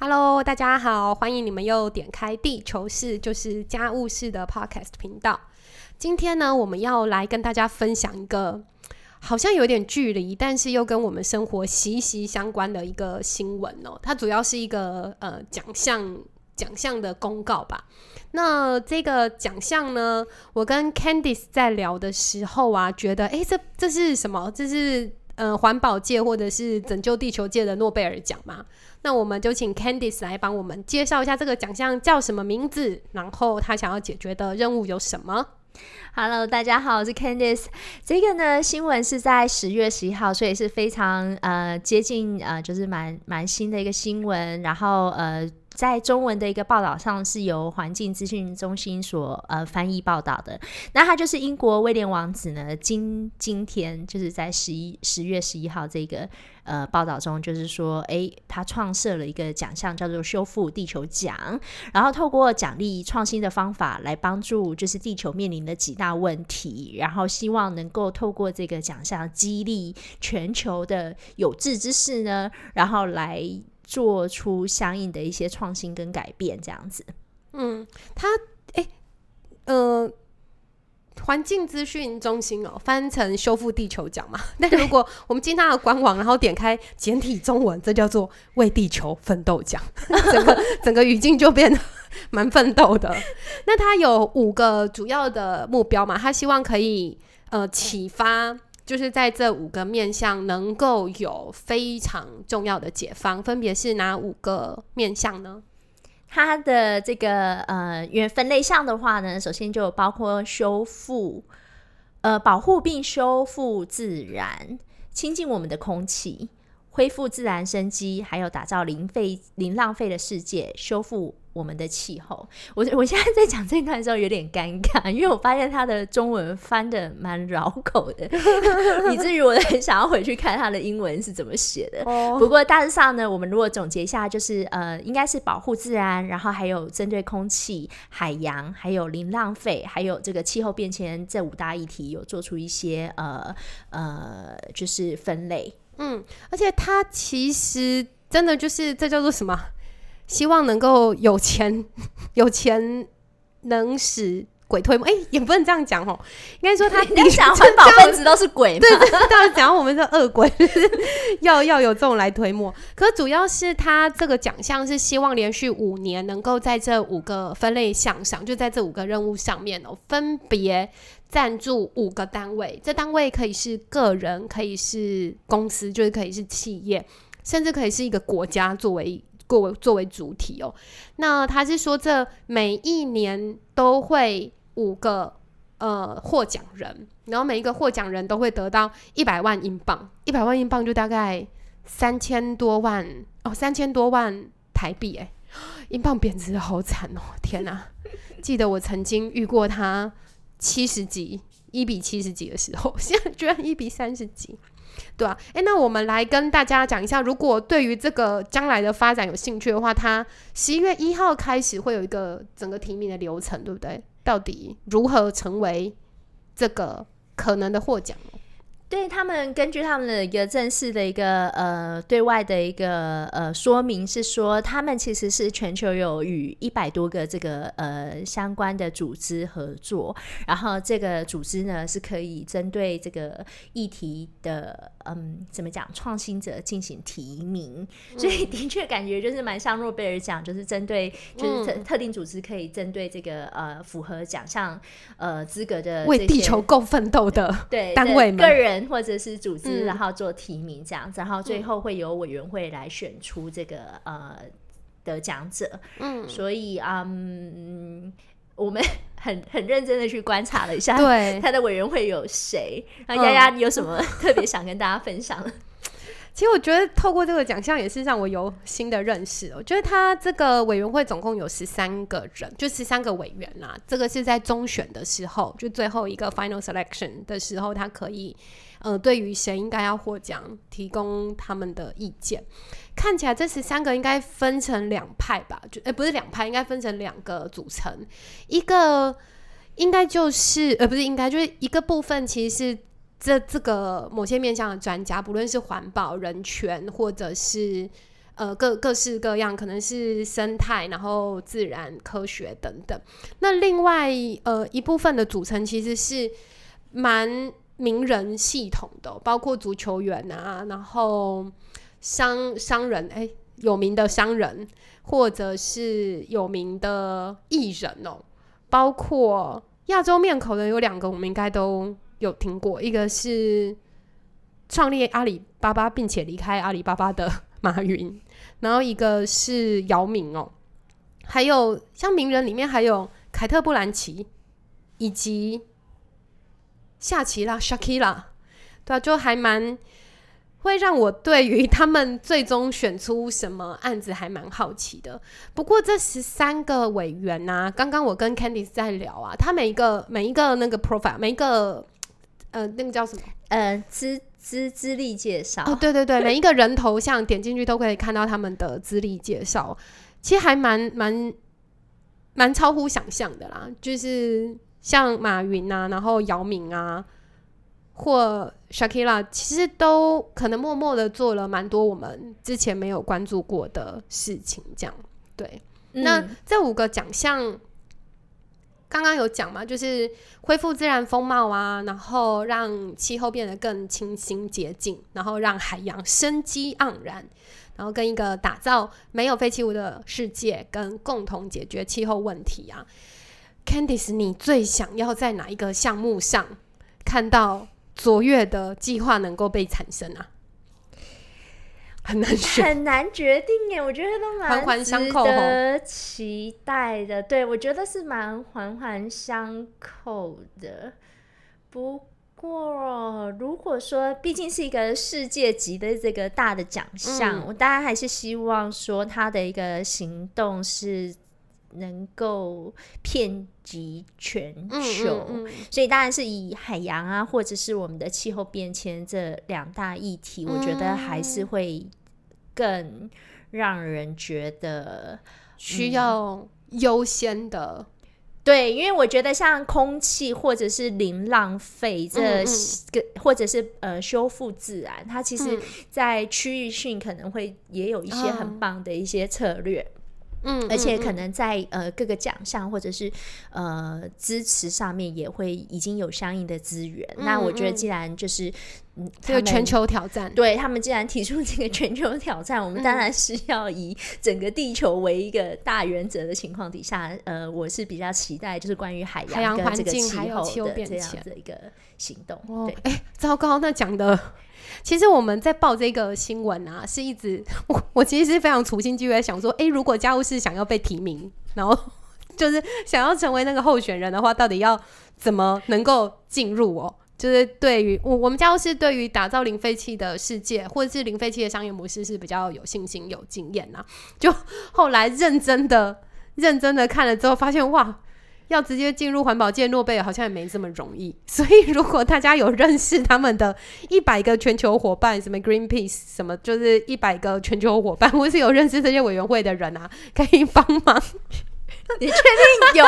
Hello，大家好，欢迎你们又点开地球式，就是家务式的 Podcast 频道。今天呢，我们要来跟大家分享一个好像有点距离，但是又跟我们生活息息相关的一个新闻哦。它主要是一个呃奖项奖项的公告吧。那这个奖项呢，我跟 Candice 在聊的时候啊，觉得诶，这这是什么？这是呃环保界或者是拯救地球界的诺贝尔奖嘛？那我们就请 Candice 来帮我们介绍一下这个奖项叫什么名字，然后他想要解决的任务有什么。Hello，大家好，我是 Candice。这个呢，新闻是在十月十一号，所以是非常呃接近呃，就是蛮蛮新的一个新闻。然后呃。在中文的一个报道上，是由环境资讯中心所呃翻译报道的。那他就是英国威廉王子呢，今今天就是在十一十月十一号这个呃报道中，就是说，哎，他创设了一个奖项，叫做修复地球奖，然后透过奖励创新的方法来帮助，就是地球面临的几大问题，然后希望能够透过这个奖项激励全球的有志之士呢，然后来。做出相应的一些创新跟改变，这样子。嗯，他哎，呃，环境资讯中心哦，翻成修复地球奖嘛。但如果我们进他的官网，然后点开简体中文，这叫做为地球奋斗奖，整个 整个语境就变得蛮奋斗的。那他有五个主要的目标嘛？他希望可以呃启发。就是在这五个面向能够有非常重要的解方，分别是哪五个面向呢？它的这个呃原分类项的话呢，首先就包括修复、呃保护并修复自然、清净我们的空气、恢复自然生机，还有打造零废零浪费的世界，修复。我们的气候，我我现在在讲这段的时候有点尴尬，因为我发现他的中文翻的蛮绕口的，以至于我很想要回去看他的英文是怎么写的。不过大致上呢，我们如果总结一下，就是呃，应该是保护自然，然后还有针对空气、海洋，还有零浪费，还有这个气候变迁这五大议题，有做出一些呃呃，就是分类。嗯，而且他其实真的就是这叫做什么？希望能够有钱，有钱能使鬼推磨。哎，也不能这样讲哦，应该说他你想 环保分子都是鬼，对对，当然讲我们是恶鬼，要要有这种来推磨。可主要是他这个奖项是希望连续五年能够在这五个分类项上，就在这五个任务上面哦，分别赞助五个单位。这单位可以是个人，可以是公司，就是可以是企业，甚至可以是一个国家作为。作为作为主体哦，那他是说这每一年都会五个呃获奖人，然后每一个获奖人都会得到一百万英镑，一百万英镑就大概三千多万哦，三千多万台币哎，英镑贬值的好惨哦，天哪！记得我曾经遇过他七十几一比七十几的时候，现在居然一比三十几。对啊，哎，那我们来跟大家讲一下，如果对于这个将来的发展有兴趣的话，它十一月一号开始会有一个整个提名的流程，对不对？到底如何成为这个可能的获奖？对他们根据他们的一个正式的一个呃对外的一个呃说明是说，他们其实是全球有与一百多个这个呃相关的组织合作，然后这个组织呢是可以针对这个议题的嗯怎么讲创新者进行提名，所以的确感觉就是蛮像诺贝尔奖，就是针对就是特特定组织可以针对这个呃符合奖项呃资格的为地球共奋斗的对单位个人。或者是组织，然后做提名这样子，然后最后会由委员会来选出这个呃得奖者。嗯，所以嗯，我们 很很认真的去观察了一下，对 他的委员会有谁。那丫丫，你有什么特别想跟大家分享？其实我觉得透过这个奖项也是让我有新的认识。我觉得他这个委员会总共有十三个人，就十三个委员啦。这个是在中选的时候，就最后一个 final selection 的时候，他可以呃对于谁应该要获奖提供他们的意见。看起来这十三个应该分成两派吧？就哎不是两派，应该分成两个组成。一个应该就是呃不是应该就是一个部分其实是。这这个某些面向的专家，不论是环保、人权，或者是呃各各式各样，可能是生态，然后自然科学等等。那另外呃一部分的组成其实是蛮名人系统的，包括足球员啊，然后商商人，哎，有名的商人，或者是有名的艺人哦，包括亚洲面孔的有两个，我们应该都有听过，一个是创立阿里巴巴并且离开阿里巴巴的 马云，然后一个是姚明哦，还有像名人里面还有凯特·布兰奇以及。夏奇拉 Shakira，对啊，就还蛮会让我对于他们最终选出什么案子还蛮好奇的。不过这十三个委员呐，刚刚我跟 Candice 在聊啊，他每一个每一个那个 profile，每一个呃那个叫什么呃资资资历介绍哦，对对对，每一个人头像点进去都可以看到他们的资历介绍，其实还蛮蛮蛮超乎想象的啦，就是。像马云啊，然后姚明啊，或 Shakira，其实都可能默默的做了蛮多我们之前没有关注过的事情。这样，对。那这五个奖项，刚刚有讲嘛，就是恢复自然风貌啊，然后让气候变得更清新洁净，然后让海洋生机盎然，然后跟一个打造没有废弃物的世界，跟共同解决气候问题啊。Candice，你最想要在哪一个项目上看到卓越的计划能够被产生啊？很难选，很难决定耶。我觉得都蛮环环相扣的，期待的。对，我觉得是蛮环环相扣的。不过，如果说毕竟是一个世界级的这个大的奖项，我当然还是希望说他的一个行动是。能够遍及全球，所以当然是以海洋啊，或者是我们的气候变迁这两大议题，我觉得还是会更让人觉得需要优先的。对，因为我觉得像空气或者是零浪费这个，或者是呃修复自然，它其实在区域性可能会也有一些很棒的一些策略。嗯，而且可能在呃各个奖项或者是呃支持上面也会已经有相应的资源。那我觉得，既然就是嗯这个全球挑战，对他们既然提出这个全球挑战，我们当然是要以整个地球为一个大原则的情况底下，呃，我是比较期待就是关于海洋环境还有气候的这样的一个行动。对，哎，糟糕，那讲的。其实我们在报这个新闻啊，是一直 我我其实是非常处心积虑想说，哎，如果家务事想要被提名，然后 就是想要成为那个候选人的话，到底要怎么能够进入哦？就是对于我我们家务事对于打造零废弃的世界，或者是零废弃的商业模式是比较有信心、有经验呐。就后来认真的、认真的看了之后，发现哇。要直接进入环保界诺贝尔好像也没这么容易，所以如果大家有认识他们的一百个全球伙伴，什么 Greenpeace，什么就是一百个全球伙伴，或是有认识这些委员会的人啊，可以帮忙。你确定有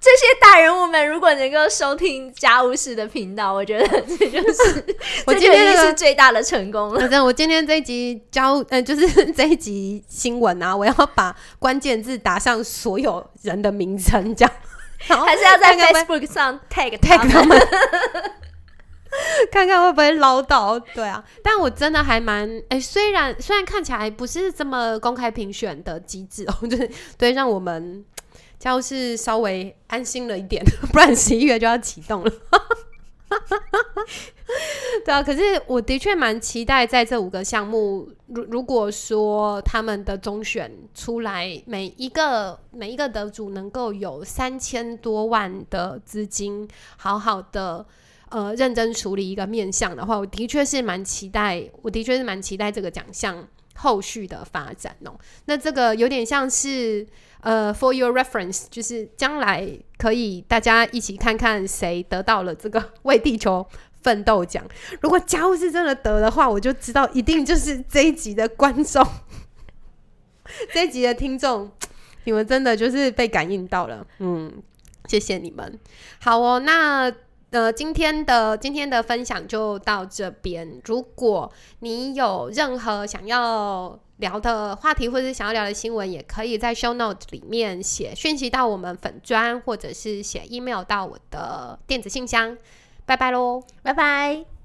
这些大人物们？如果能够收听家务事的频道，我觉得这就是 我今天是最大的成功了。反正我今天这一集交呃，就是这一集新闻啊，我要把关键字打上所有人的名称，这样。还是要在 Facebook 上 tag tag 他们，看看会不会唠叨。对啊，但我真的还蛮哎，虽然虽然看起来不是这么公开评选的机制哦，就是对，让我们就是稍微安心了一点，不然十一月就要启动了。对啊，可是我的确蛮期待在这五个项目，如如果说他们的中选出来，每一个每一个得主能够有三千多万的资金，好好的呃认真处理一个面向的话，我的确是蛮期待，我的确是蛮期待这个奖项后续的发展哦。那这个有点像是呃，for your reference，就是将来可以大家一起看看谁得到了这个为地球。奋斗奖，如果家务是真的得的话，我就知道一定就是这一集的观众，这一集的听众，你们真的就是被感应到了，嗯，谢谢你们。好哦，那呃，今天的今天的分享就到这边。如果你有任何想要聊的话题，或者是想要聊的新闻，也可以在 show note 里面写讯息到我们粉砖，或者是写 email 到我的电子信箱。拜拜喽，拜拜。